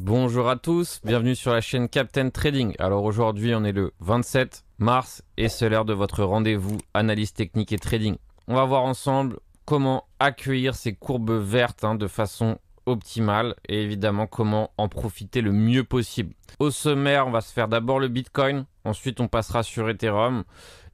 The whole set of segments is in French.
Bonjour à tous, bienvenue sur la chaîne Captain Trading. Alors aujourd'hui on est le 27 mars et c'est l'heure de votre rendez-vous analyse technique et trading. On va voir ensemble comment accueillir ces courbes vertes hein, de façon optimale et évidemment comment en profiter le mieux possible. Au sommaire, on va se faire d'abord le Bitcoin, ensuite on passera sur Ethereum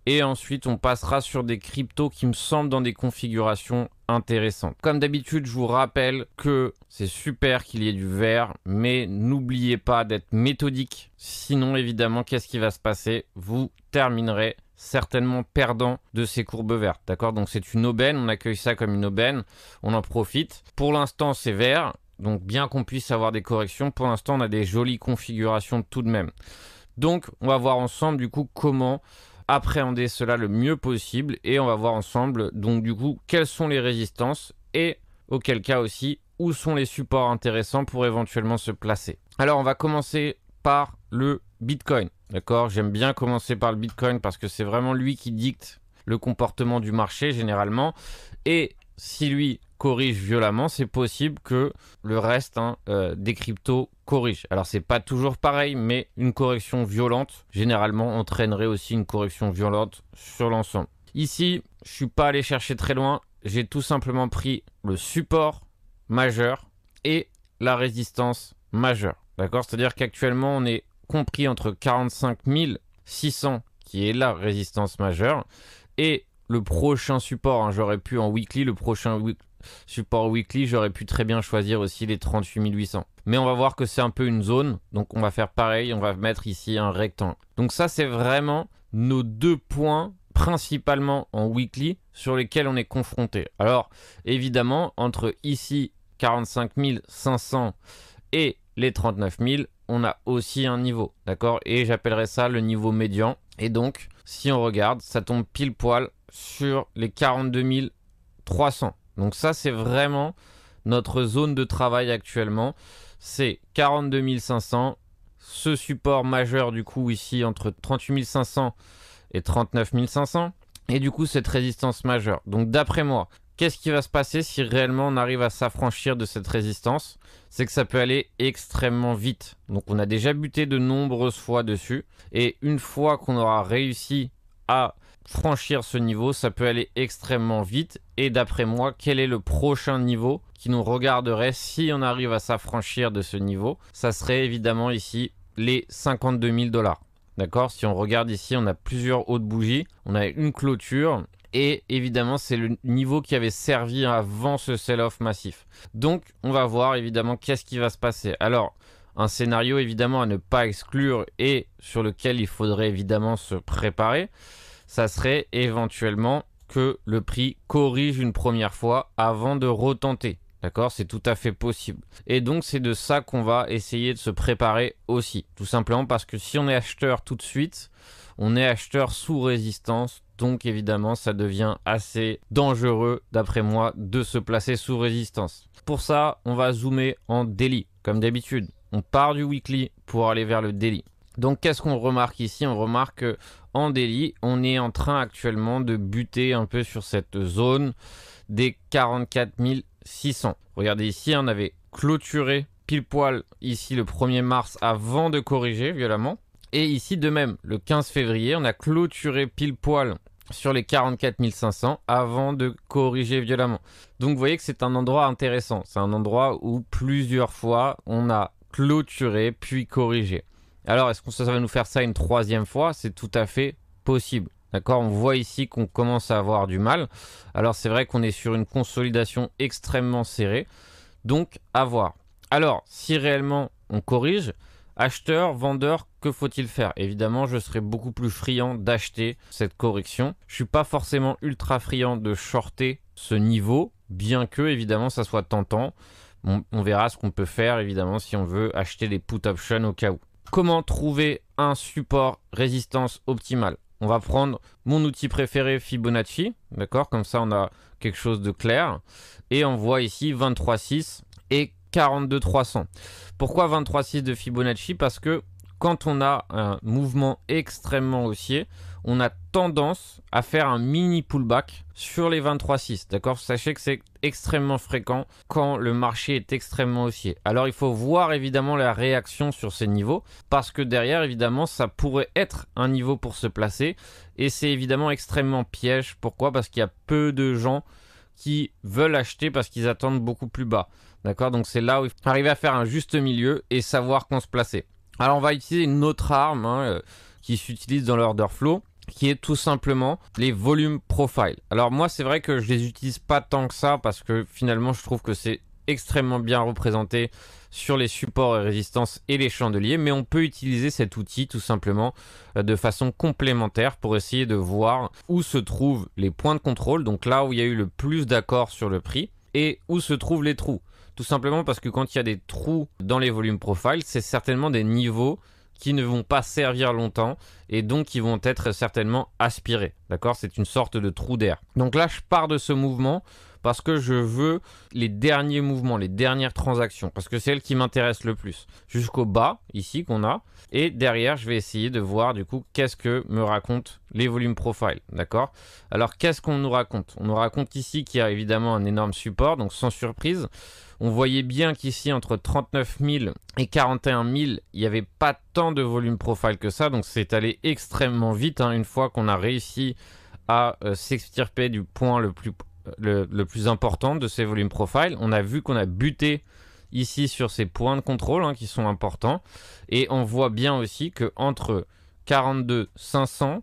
et ensuite on passera sur des cryptos qui me semblent dans des configurations intéressantes. Comme d'habitude, je vous rappelle que c'est super qu'il y ait du vert, mais n'oubliez pas d'être méthodique. Sinon, évidemment, qu'est-ce qui va se passer? Vous terminerez certainement perdant de ces courbes vertes. D'accord? Donc c'est une aubaine, on accueille ça comme une aubaine, on en profite. Pour l'instant, c'est vert. Donc bien qu'on puisse avoir des corrections, pour l'instant, on a des jolies configurations tout de même. Donc on va voir ensemble du coup comment appréhender cela le mieux possible et on va voir ensemble donc du coup quelles sont les résistances et auquel cas aussi où sont les supports intéressants pour éventuellement se placer. Alors on va commencer par le Bitcoin. D'accord? J'aime bien commencer par le Bitcoin parce que c'est vraiment lui qui dicte le comportement du marché généralement. Et si lui corrige violemment, c'est possible que le reste hein, euh, des cryptos corrige. Alors c'est pas toujours pareil, mais une correction violente généralement entraînerait aussi une correction violente sur l'ensemble. Ici, je suis pas allé chercher très loin. J'ai tout simplement pris le support majeur et la résistance majeure. D'accord? C'est-à-dire qu'actuellement, on est compris entre 45 600 qui est la résistance majeure et le prochain support, hein, j'aurais pu en weekly, le prochain support weekly, j'aurais pu très bien choisir aussi les 38 800. Mais on va voir que c'est un peu une zone, donc on va faire pareil, on va mettre ici un rectangle. Donc ça c'est vraiment nos deux points principalement en weekly sur lesquels on est confronté. Alors évidemment entre ici 45 500 et les 39 000, on a aussi un niveau, d'accord? Et j'appellerais ça le niveau médian. Et donc, si on regarde, ça tombe pile poil sur les 42 300. Donc ça, c'est vraiment notre zone de travail actuellement. C'est 42 500. Ce support majeur, du coup, ici, entre 38 500 et 39 500. Et du coup, cette résistance majeure. Donc d'après moi, Qu'est-ce qui va se passer si réellement on arrive à s'affranchir de cette résistance? C'est que ça peut aller extrêmement vite. Donc on a déjà buté de nombreuses fois dessus. Et une fois qu'on aura réussi à franchir ce niveau, ça peut aller extrêmement vite. Et d'après moi, quel est le prochain niveau qui nous regarderait si on arrive à s'affranchir de ce niveau? Ça serait évidemment ici les 52 000 dollars. D'accord? Si on regarde ici, on a plusieurs hautes bougies. On a une clôture et évidemment, c'est le niveau qui avait servi avant ce sell-off massif. Donc, on va voir évidemment qu'est-ce qui va se passer. Alors, un scénario évidemment à ne pas exclure et sur lequel il faudrait évidemment se préparer, ça serait éventuellement que le prix corrige une première fois avant de retenter. D'accord? C'est tout à fait possible. Et donc c'est de ça qu'on va essayer de se préparer aussi. Tout simplement parce que si on est acheteur tout de suite, on est acheteur sous résistance donc évidemment, ça devient assez dangereux, d'après moi, de se placer sous résistance. Pour ça, on va zoomer en daily, comme d'habitude. On part du weekly pour aller vers le daily. Donc qu'est-ce qu'on remarque ici? On remarque qu'en daily, on est en train actuellement de buter un peu sur cette zone des 44 600. Regardez ici, on avait clôturé pile poil ici le 1er mars avant de corriger violemment. Et ici de même, le 15 février, on a clôturé pile poil sur les 44 500 avant de corriger violemment. Donc vous voyez que c'est un endroit intéressant. C'est un endroit où plusieurs fois on a clôturé puis corrigé. Alors est-ce que ça va nous faire ça une troisième fois? C'est tout à fait possible. D'accord? On voit ici qu'on commence à avoir du mal. Alors c'est vrai qu'on est sur une consolidation extrêmement serrée. Donc à voir. Alors si réellement on corrige, Acheteur, vendeur, que faut-il faire? Évidemment, je serais beaucoup plus friand d'acheter cette correction. Je suis pas forcément ultra friand de shorter ce niveau, bien que évidemment ça soit tentant. on verra ce qu'on peut faire évidemment si on veut acheter des put options au cas où. Comment trouver un support résistance optimal On va prendre mon outil préféré Fibonacci, d'accord Comme ça on a quelque chose de clair. Et on voit ici 23,6 et 42 300. Pourquoi 23,6 de Fibonacci? Parce que quand on a un mouvement extrêmement haussier, on a tendance à faire un mini pullback sur les 23.6. D'accord? Sachez que c'est extrêmement fréquent quand le marché est extrêmement haussier. Alors il faut voir évidemment la réaction sur ces niveaux parce que derrière évidemment ça pourrait être un niveau pour se placer et c'est évidemment extrêmement piège. Pourquoi? Parce qu'il y a peu de gens qui veulent acheter parce qu'ils attendent beaucoup plus bas. D'accord? Donc c'est là où il faut arriver à faire un juste milieu et savoir quand se placer. Alors on va utiliser une autre arme hein, euh, qui s'utilise dans l'order flow qui est tout simplement les volumes profile. Alors moi c'est vrai que je les utilise pas tant que ça parce que finalement je trouve que c'est extrêmement bien représenté sur les supports et résistances et les chandeliers, mais on peut utiliser cet outil tout simplement euh, de façon complémentaire pour essayer de voir où se trouvent les points de contrôle, donc là où il y a eu le plus d'accords sur le prix, et où se trouvent les trous. Tout simplement parce que quand il y a des trous dans les volumes profile, c'est certainement des niveaux qui ne vont pas servir longtemps et donc qui vont être certainement aspirés. D'accord? C'est une sorte de trou d'air. Donc là, je pars de ce mouvement parce que je veux les derniers mouvements, les dernières transactions, parce que c'est elles qui m'intéressent le plus. Jusqu'au bas, ici, qu'on a. Et derrière, je vais essayer de voir du coup qu'est-ce que me racontent les volumes profile. D'accord? Alors, qu'est-ce qu'on nous raconte? On nous raconte ici qu'il y a évidemment un énorme support, donc sans surprise. On voyait bien qu'ici, entre 39 000 et 41 000, il n'y avait pas tant de volume profile que ça. Donc, c'est allé extrêmement vite hein, une fois qu'on a réussi à euh, s'extirper du point le plus, le, plus important de ces volumes profile. On a vu qu'on a buté ici sur ces points de contrôle hein, qui sont importants. Et on voit bien aussi que entre 42 500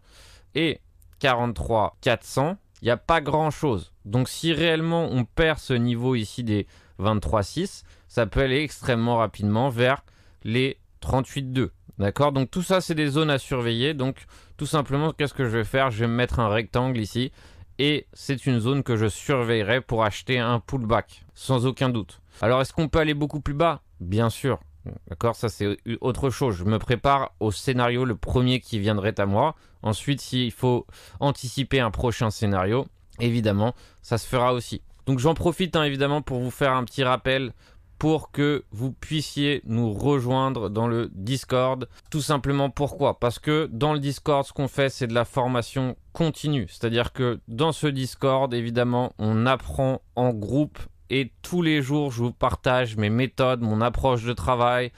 et 43 400, il n'y a pas grand chose. Donc si réellement on perd ce niveau ici des 23,6, ça peut aller extrêmement rapidement vers les 38,2. D'accord? Donc tout ça, c'est des zones à surveiller. Donc tout simplement, qu'est-ce que je vais faire? Je vais me mettre un rectangle ici. Et c'est une zone que je surveillerai pour acheter un pullback, sans aucun doute. Alors est-ce qu'on peut aller beaucoup plus bas? Bien sûr. D'accord Ça, c'est autre chose. Je me prépare au scénario, le premier qui viendrait à moi. Ensuite, s'il faut anticiper un prochain scénario, évidemment, ça se fera aussi. Donc j'en profite hein, évidemment pour vous faire un petit rappel pour que vous puissiez nous rejoindre dans le Discord. Tout simplement pourquoi? Parce que dans le Discord, ce qu'on fait, c'est de la formation continue. C'est-à-dire que dans ce Discord, évidemment, on apprend en groupe et tous les jours, je vous partage mes méthodes, mon approche de travail,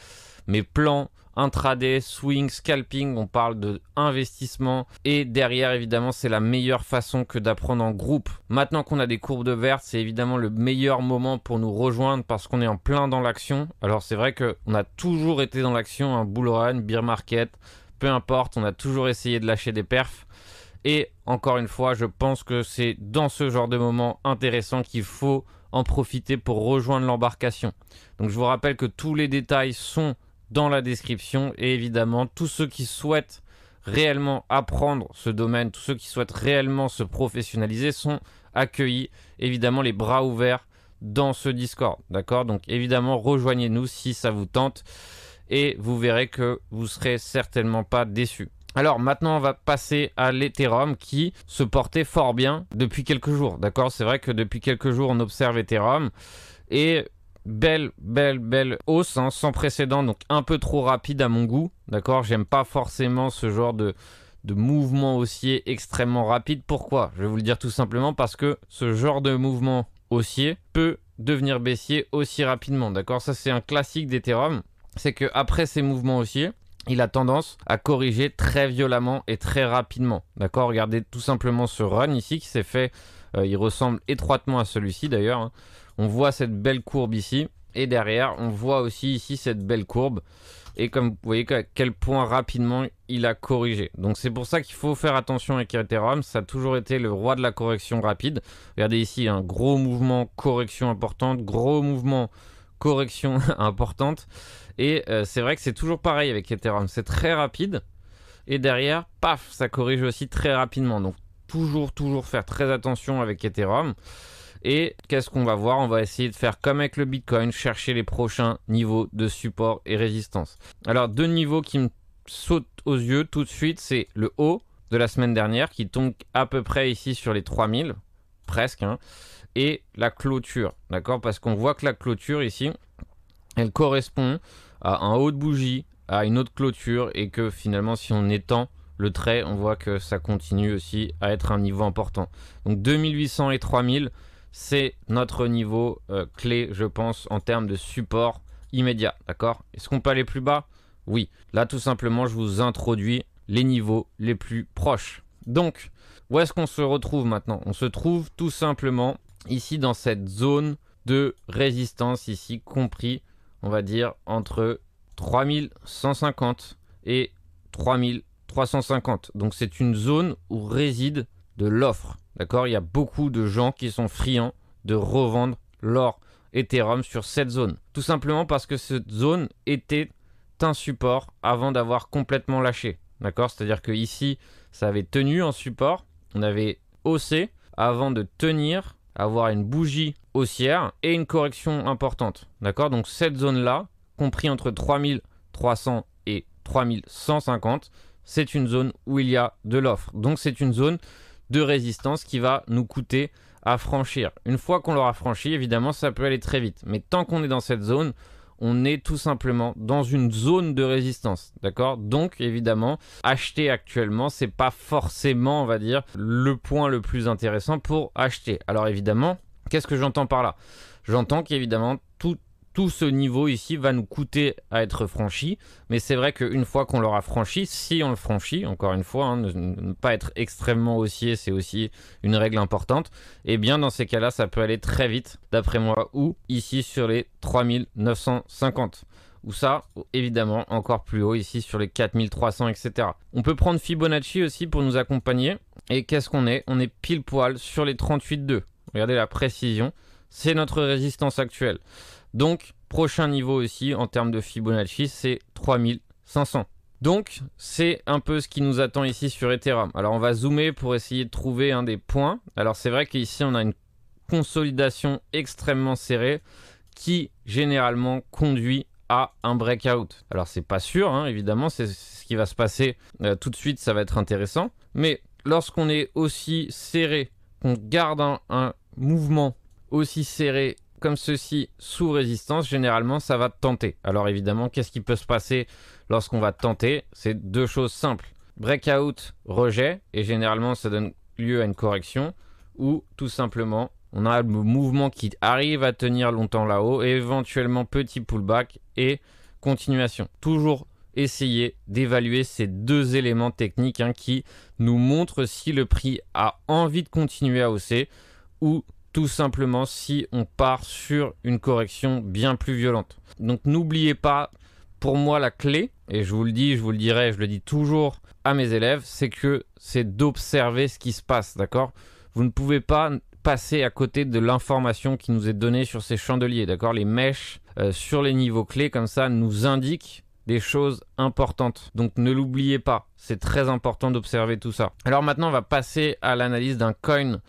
mes plans intraday, swing, scalping, on parle de investissement et derrière évidemment c'est la meilleure façon que d'apprendre en groupe. Maintenant qu'on a des courbes de verte, c'est évidemment le meilleur moment pour nous rejoindre parce qu'on est en plein dans l'action. Alors c'est vrai que on a toujours été dans l'action, un bull run, beer market, peu importe, on a toujours essayé de lâcher des perfs. Et encore une fois, je pense que c'est dans ce genre de moment intéressant qu'il faut en profiter pour rejoindre l'embarcation. Donc je vous rappelle que tous les détails sont dans la description. Et évidemment, tous ceux qui souhaitent réellement apprendre ce domaine, tous ceux qui souhaitent réellement se professionnaliser sont accueillis, évidemment, les bras ouverts dans ce Discord. D'accord? Donc évidemment, rejoignez-nous si ça vous tente et vous verrez que vous serez certainement pas déçus. Alors maintenant, on va passer à l'Ethereum qui se portait fort bien depuis quelques jours. D'accord? C'est vrai que depuis quelques jours, on observe Ethereum et belle, belle, belle hausse, hein, sans précédent, donc un peu trop rapide à mon goût. D'accord? J'aime pas forcément ce genre de, mouvement haussier extrêmement rapide. Pourquoi? Je vais vous le dire tout simplement parce que ce genre de mouvement haussier peut devenir baissier aussi rapidement. D'accord? Ça, c'est un classique d'Ethereum. C'est que après ces mouvements haussiers, il a tendance à corriger très violemment et très rapidement. D'accord? Regardez tout simplement ce run ici qui s'est fait. Euh, il ressemble étroitement à celui-ci d'ailleurs. Hein. On voit cette belle courbe ici. Et derrière, on voit aussi ici cette belle courbe. Et comme vous voyez à quel point rapidement il a corrigé. Donc c'est pour ça qu'il faut faire attention avec Ethereum. Ça a toujours été le roi de la correction rapide. Regardez ici, un gros mouvement correction importante, gros mouvement correction importante. Et euh, c'est vrai que c'est toujours pareil avec Ethereum. C'est très rapide. Et derrière, paf, ça corrige aussi très rapidement. Donc toujours, toujours faire très attention avec Ethereum. Et qu'est-ce qu'on va voir? On va essayer de faire comme avec le Bitcoin, chercher les prochains niveaux de support et résistance. Alors deux niveaux qui me sautent aux yeux tout de suite, c'est le haut de la semaine dernière qui tombe à peu près ici sur les 3000, presque, hein, et la clôture, d'accord? Parce qu'on voit que la clôture ici, elle correspond à un haut de bougie à une autre clôture et que finalement si on étend le trait, on voit que ça continue aussi à être un niveau important. Donc 2800 et 3000, c'est notre niveau euh, clé, je pense, en termes de support immédiat. D'accord? Est-ce qu'on peut aller plus bas? Oui. Là, tout simplement, je vous introduis les niveaux les plus proches. Donc, où est-ce qu'on se retrouve maintenant? On se trouve tout simplement ici dans cette zone de résistance, ici compris, on va dire, entre 3150 et 3350. Donc c'est une zone où réside de l'offre. D'accord? Il y a beaucoup de gens qui sont friands de revendre leur Ethereum sur cette zone. Tout simplement parce que cette zone était un support avant d'avoir complètement lâché. D'accord? C'est-à-dire que ici, ça avait tenu en support. On avait haussé avant de tenir, avoir une bougie haussière et une correction importante. D'accord? Donc cette zone-là, compris entre 3300 et 3150, c'est une zone où il y a de l'offre. Donc c'est une zone de résistance qui va nous coûter à franchir. Une fois qu'on l'aura franchi, évidemment, ça peut aller très vite. Mais tant qu'on est dans cette zone, on est tout simplement dans une zone de résistance, d'accord? Donc évidemment, acheter actuellement, c'est pas forcément, on va dire, le point le plus intéressant pour acheter. Alors évidemment, qu'est-ce que j'entends par là? J'entends qu'évidemment tout ce niveau ici va nous coûter à être franchi. Mais c'est vrai qu'une fois qu'on l'aura franchi, si on le franchit, encore une fois, hein, ne, pas être extrêmement haussier, c'est aussi une règle importante. Et eh bien dans ces cas-là, ça peut aller très vite, d'après moi, ou ici sur les 3950 ou ça, évidemment, encore plus haut ici sur les 4300, etc. On peut prendre Fibonacci aussi pour nous accompagner. Et qu'est-ce qu'on est? On est pile poil sur les 38,2. Regardez la précision. C'est notre résistance actuelle. Donc, prochain niveau aussi en termes de Fibonacci, c'est 3500. Donc, c'est un peu ce qui nous attend ici sur Ethereum. Alors, on va zoomer pour essayer de trouver un des points. Alors, c'est vrai qu'ici, on a une consolidation extrêmement serrée qui généralement conduit à un breakout. Alors, c'est pas sûr, hein, évidemment, c'est ce qui va se passer euh, tout de suite, ça va être intéressant. Mais lorsqu'on est aussi serré, qu'on garde un mouvement aussi serré comme ceci sous résistance, généralement ça va tenter. Alors évidemment, qu'est-ce qui peut se passer lorsqu'on va tenter? C'est deux choses simples. Breakout, rejet, et généralement ça donne lieu à une correction, ou tout simplement on a le mouvement qui arrive à tenir longtemps là-haut, et éventuellement petit pullback et continuation. Toujours essayer d'évaluer ces deux éléments techniques hein, qui nous montrent si le prix a envie de continuer à hausser ou tout simplement si on part sur une correction bien plus violente. Donc n'oubliez pas, pour moi la clé, et je vous le dis, je vous le dirai, je le dis toujours à mes élèves, c'est que c'est d'observer ce qui se passe, d'accord? Vous ne pouvez pas passer à côté de l'information qui nous est donnée sur ces chandeliers, d'accord? Les mèches euh, sur les niveaux clés comme ça nous indiquent des choses importantes. Donc ne l'oubliez pas, c'est très important d'observer tout ça. Alors maintenant, on va passer à l'analyse d'un coin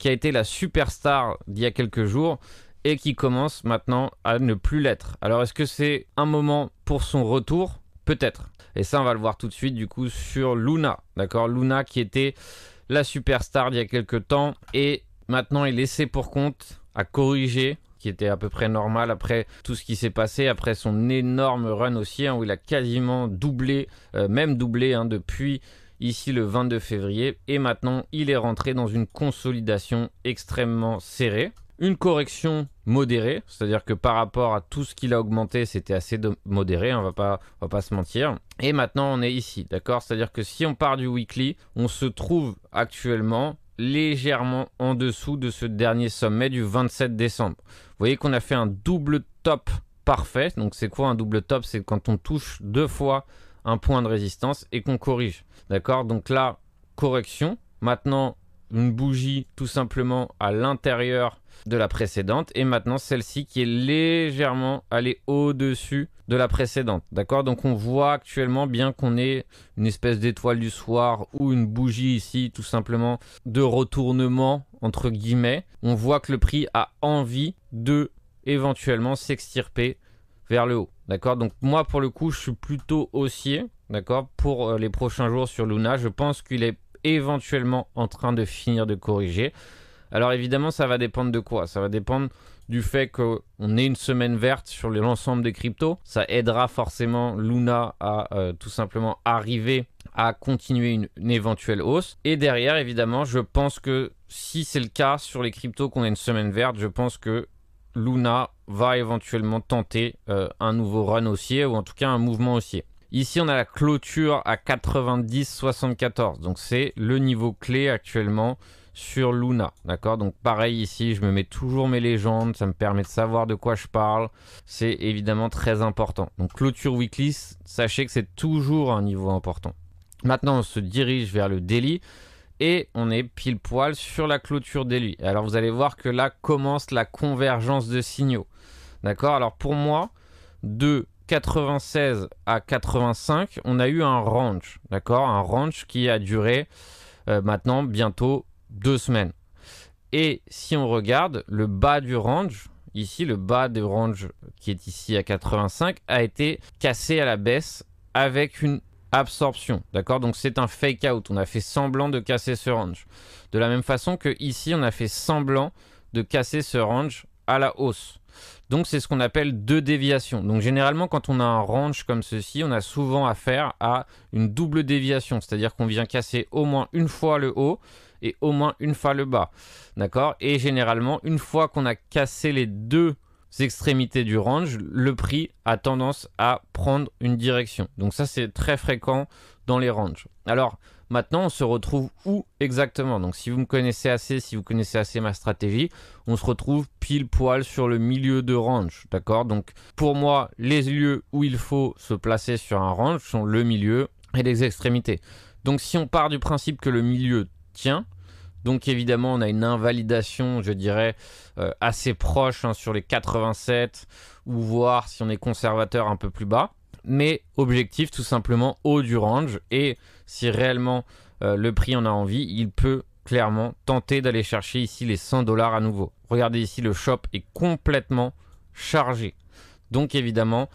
qui a été la superstar d'il y a quelques jours et qui commence maintenant à ne plus l'être. Alors est-ce que c'est un moment pour son retour? Peut-être. Et ça, on va le voir tout de suite du coup sur Luna. D'accord? Luna qui était la superstar d'il y a quelques temps et maintenant est laissé pour compte à corriger qui était à peu près normal après tout ce qui s'est passé, après son énorme run aussi, hein, où il a quasiment doublé, euh, même doublé hein, depuis ici le 22 février. Et maintenant, il est rentré dans une consolidation extrêmement serrée. Une correction modérée, c'est-à-dire que par rapport à tout ce qu'il a augmenté, c'était assez modéré, on va pas, va pas se mentir. Et maintenant, on est ici, d'accord? C'est-à-dire que si on part du weekly, on se trouve actuellement légèrement en dessous de ce dernier sommet du 27 décembre. Vous voyez qu'on a fait un double top parfait. Donc c'est quoi un double top? C'est quand on touche deux fois un point de résistance et qu'on corrige. D'accord? Donc là, correction. Maintenant, une bougie tout simplement à l'intérieur de la précédente et maintenant celle-ci qui est légèrement allée au-dessus de la précédente. D'accord? Donc on voit actuellement bien qu'on est une espèce d'étoile du soir ou une bougie ici tout simplement de retournement entre guillemets. On voit que le prix a envie de éventuellement s'extirper vers le haut. D'accord? Donc moi pour le coup je suis plutôt haussier. D'accord? Pour euh, les prochains jours sur Luna. Je pense qu'il est éventuellement en train de finir de corriger. Alors évidemment, ça va dépendre de quoi? Ça va dépendre du fait qu'on ait une semaine verte sur l'ensemble des cryptos. Ça aidera forcément Luna à euh, tout simplement arriver à continuer une, éventuelle hausse. Et derrière, évidemment, je pense que si c'est le cas sur les cryptos qu'on a une semaine verte, je pense que Luna va éventuellement tenter euh, un nouveau run haussier ou en tout cas un mouvement haussier. Ici, on a la clôture à 90,74. Donc, c'est le niveau clé actuellement sur Luna. D'accord? Donc pareil ici, je me mets toujours mes légendes, ça me permet de savoir de quoi je parle. C'est évidemment très important. Donc clôture weekly, sachez que c'est toujours un niveau important. Maintenant, on se dirige vers le daily et on est pile poil sur la clôture daily. Alors vous allez voir que là commence la convergence de signaux. D'accord? Alors pour moi, de 96 à 85, on a eu un range. D'accord? Un range qui a duré euh, maintenant bientôt deux semaines. Et si on regarde le bas du range, ici le bas du range qui est ici à 85 a été cassé à la baisse avec une absorption. D'accord? Donc c'est un fake out. On a fait semblant de casser ce range. De la même façon que ici on a fait semblant de casser ce range à la hausse. Donc c'est ce qu'on appelle deux déviations. Donc généralement quand on a un range comme ceci, on a souvent affaire à une double déviation, c'est-à-dire qu'on vient casser au moins une fois le haut et au moins une fois le bas. D'accord? Et généralement, une fois qu'on a cassé les deux extrémités du range, le prix a tendance à prendre une direction. Donc ça, c'est très fréquent dans les ranges. Alors, maintenant, on se retrouve où exactement? Donc si vous me connaissez assez, si vous connaissez assez ma stratégie, on se retrouve pile poil sur le milieu de range. D'accord? Donc pour moi, les lieux où il faut se placer sur un range sont le milieu et les extrémités. Donc si on part du principe que le milieu tient. Donc évidemment, on a une invalidation, je dirais, euh, assez proche hein, sur les 87, ou voir si on est conservateur un peu plus bas. Mais objectif tout simplement haut du range. Et si réellement euh, le prix en a envie, il peut clairement tenter d'aller chercher ici les 100 dollars à nouveau. Regardez ici, le shop est complètement chargé. Donc évidemment,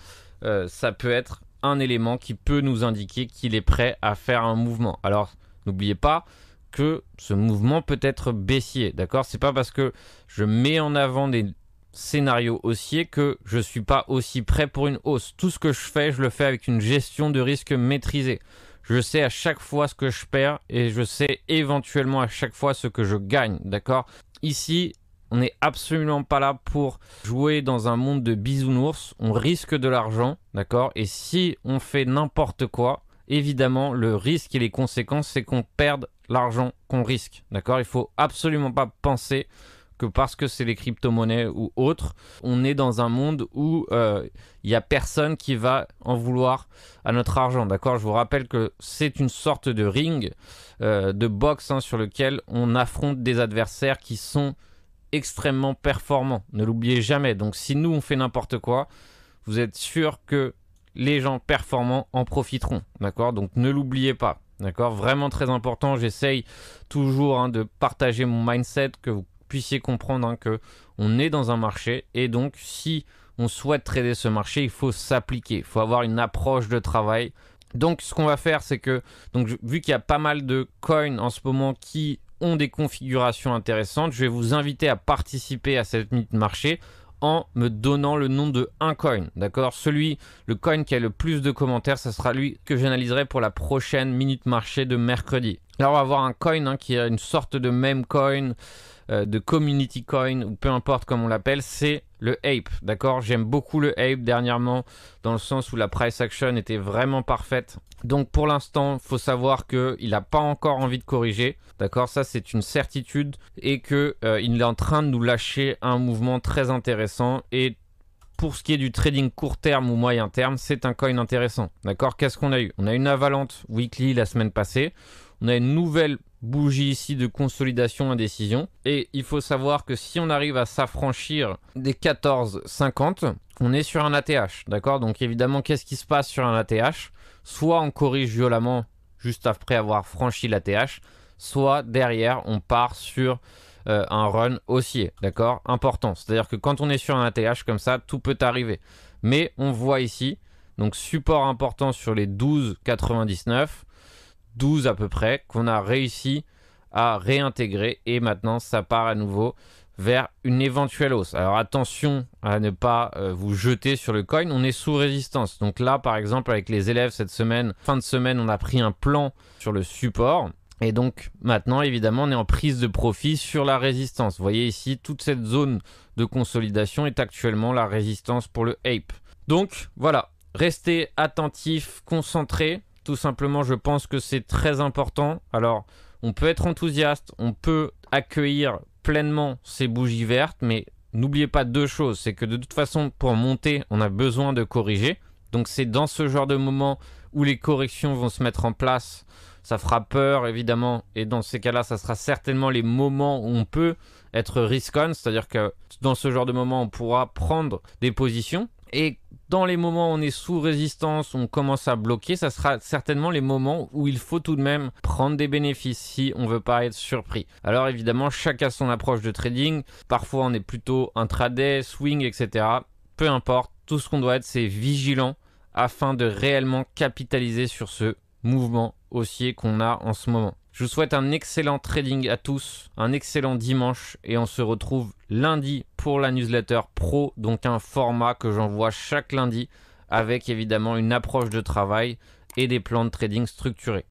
euh, ça peut être un élément qui peut nous indiquer qu'il est prêt à faire un mouvement. Alors n'oubliez pas, que ce mouvement peut être baissier, d'accord? C'est pas parce que je mets en avant des scénarios haussiers que je suis pas aussi prêt pour une hausse. Tout ce que je fais, je le fais avec une gestion de risque maîtrisée. Je sais à chaque fois ce que je perds et je sais éventuellement à chaque fois ce que je gagne, d'accord? Ici, on n'est absolument pas là pour jouer dans un monde de bisounours. On risque de l'argent, d'accord? Et si on fait n'importe quoi, évidemment, le risque et les conséquences, c'est qu'on perde l'argent qu'on risque. D'accord? Il faut absolument pas penser que parce que c'est les crypto-monnaies ou autres, on est dans un monde où euh, il n'y a personne qui va en vouloir à notre argent. D'accord? Je vous rappelle que c'est une sorte de ring, euh, de boxe hein, sur lequel on affronte des adversaires qui sont extrêmement performants. Ne l'oubliez jamais. Donc si nous on fait n'importe quoi, vous êtes sûr que les gens performants en profiteront. D'accord? Donc ne l'oubliez pas. D'accord Vraiment très important. J'essaye toujours hein, de partager mon mindset, que vous puissiez comprendre hein, que on est dans un marché et donc si on souhaite trader ce marché, il faut s'appliquer. Il faut avoir une approche de travail. Donc ce qu'on va faire, c'est que vu qu'il y a pas mal de coins en ce moment qui ont des configurations intéressantes, je vais vous inviter à participer à cette minute marché en me donnant le nom de un coin. D'accord? Celui, le coin qui a le plus de commentaires, ça sera lui que j'analyserai pour la prochaine minute marché de mercredi. Là, on va avoir un coin hein, qui a une sorte de même coin, euh, de community coin, ou peu importe comment on l'appelle, c'est le Ape. D'accord? J'aime beaucoup le Ape dernièrement, dans le sens où la price action était vraiment parfaite. Donc pour l'instant, il faut savoir qu'il n'a pas encore envie de corriger. D'accord? Ça, c'est une certitude. Et qu'il euh, est en train de nous lâcher un mouvement très intéressant. Et pour ce qui est du trading court terme ou moyen terme, c'est un coin intéressant. D'accord? Qu'est-ce qu'on a eu? On a une Avalante Weekly la semaine passée. On a une nouvelle bougie ici de consolidation indécision. Et il faut savoir que si on arrive à s'affranchir des 14,50, on est sur un ATH. D'accord? Donc évidemment, qu'est-ce qui se passe sur un ATH Soit on corrige violemment juste après avoir franchi l'ATH, soit derrière on part sur euh, un run haussier. D'accord? Important. C'est-à-dire que quand on est sur un ATH comme ça, tout peut arriver. Mais on voit ici, donc support important sur les 12,99 12 à peu près, qu'on a réussi à réintégrer et maintenant ça part à nouveau vers une éventuelle hausse. Alors attention à ne pas euh, vous jeter sur le coin, on est sous résistance. Donc là par exemple avec les élèves cette semaine, fin de semaine, on a pris un plan sur le support. Et donc maintenant évidemment on est en prise de profit sur la résistance. Vous voyez ici toute cette zone de consolidation est actuellement la résistance pour le ape. Donc voilà, restez attentifs, concentrés. Tout simplement je pense que c'est très important. Alors on peut être enthousiaste, on peut accueillir pleinement ces bougies vertes, mais n'oubliez pas deux choses. C'est que de toute façon, pour monter, on a besoin de corriger. Donc c'est dans ce genre de moment où les corrections vont se mettre en place. Ça fera peur, évidemment. Et dans ces cas-là, ça sera certainement les moments où on peut être risk C'est-à-dire que dans ce genre de moment, on pourra prendre des positions. Et dans les moments où on est sous résistance, on commence à bloquer, ça sera certainement les moments où il faut tout de même prendre des bénéfices si on veut pas être surpris. Alors évidemment, chacun son approche de trading. Parfois, on est plutôt intraday, swing, etc. Peu importe, tout ce qu'on doit être, c'est vigilant afin de réellement capitaliser sur ce mouvement haussier qu'on a en ce moment. Je vous souhaite un excellent trading à tous, un excellent dimanche et on se retrouve lundi pour la newsletter pro, donc un format que j'envoie chaque lundi avec évidemment une approche de travail et des plans de trading structurés.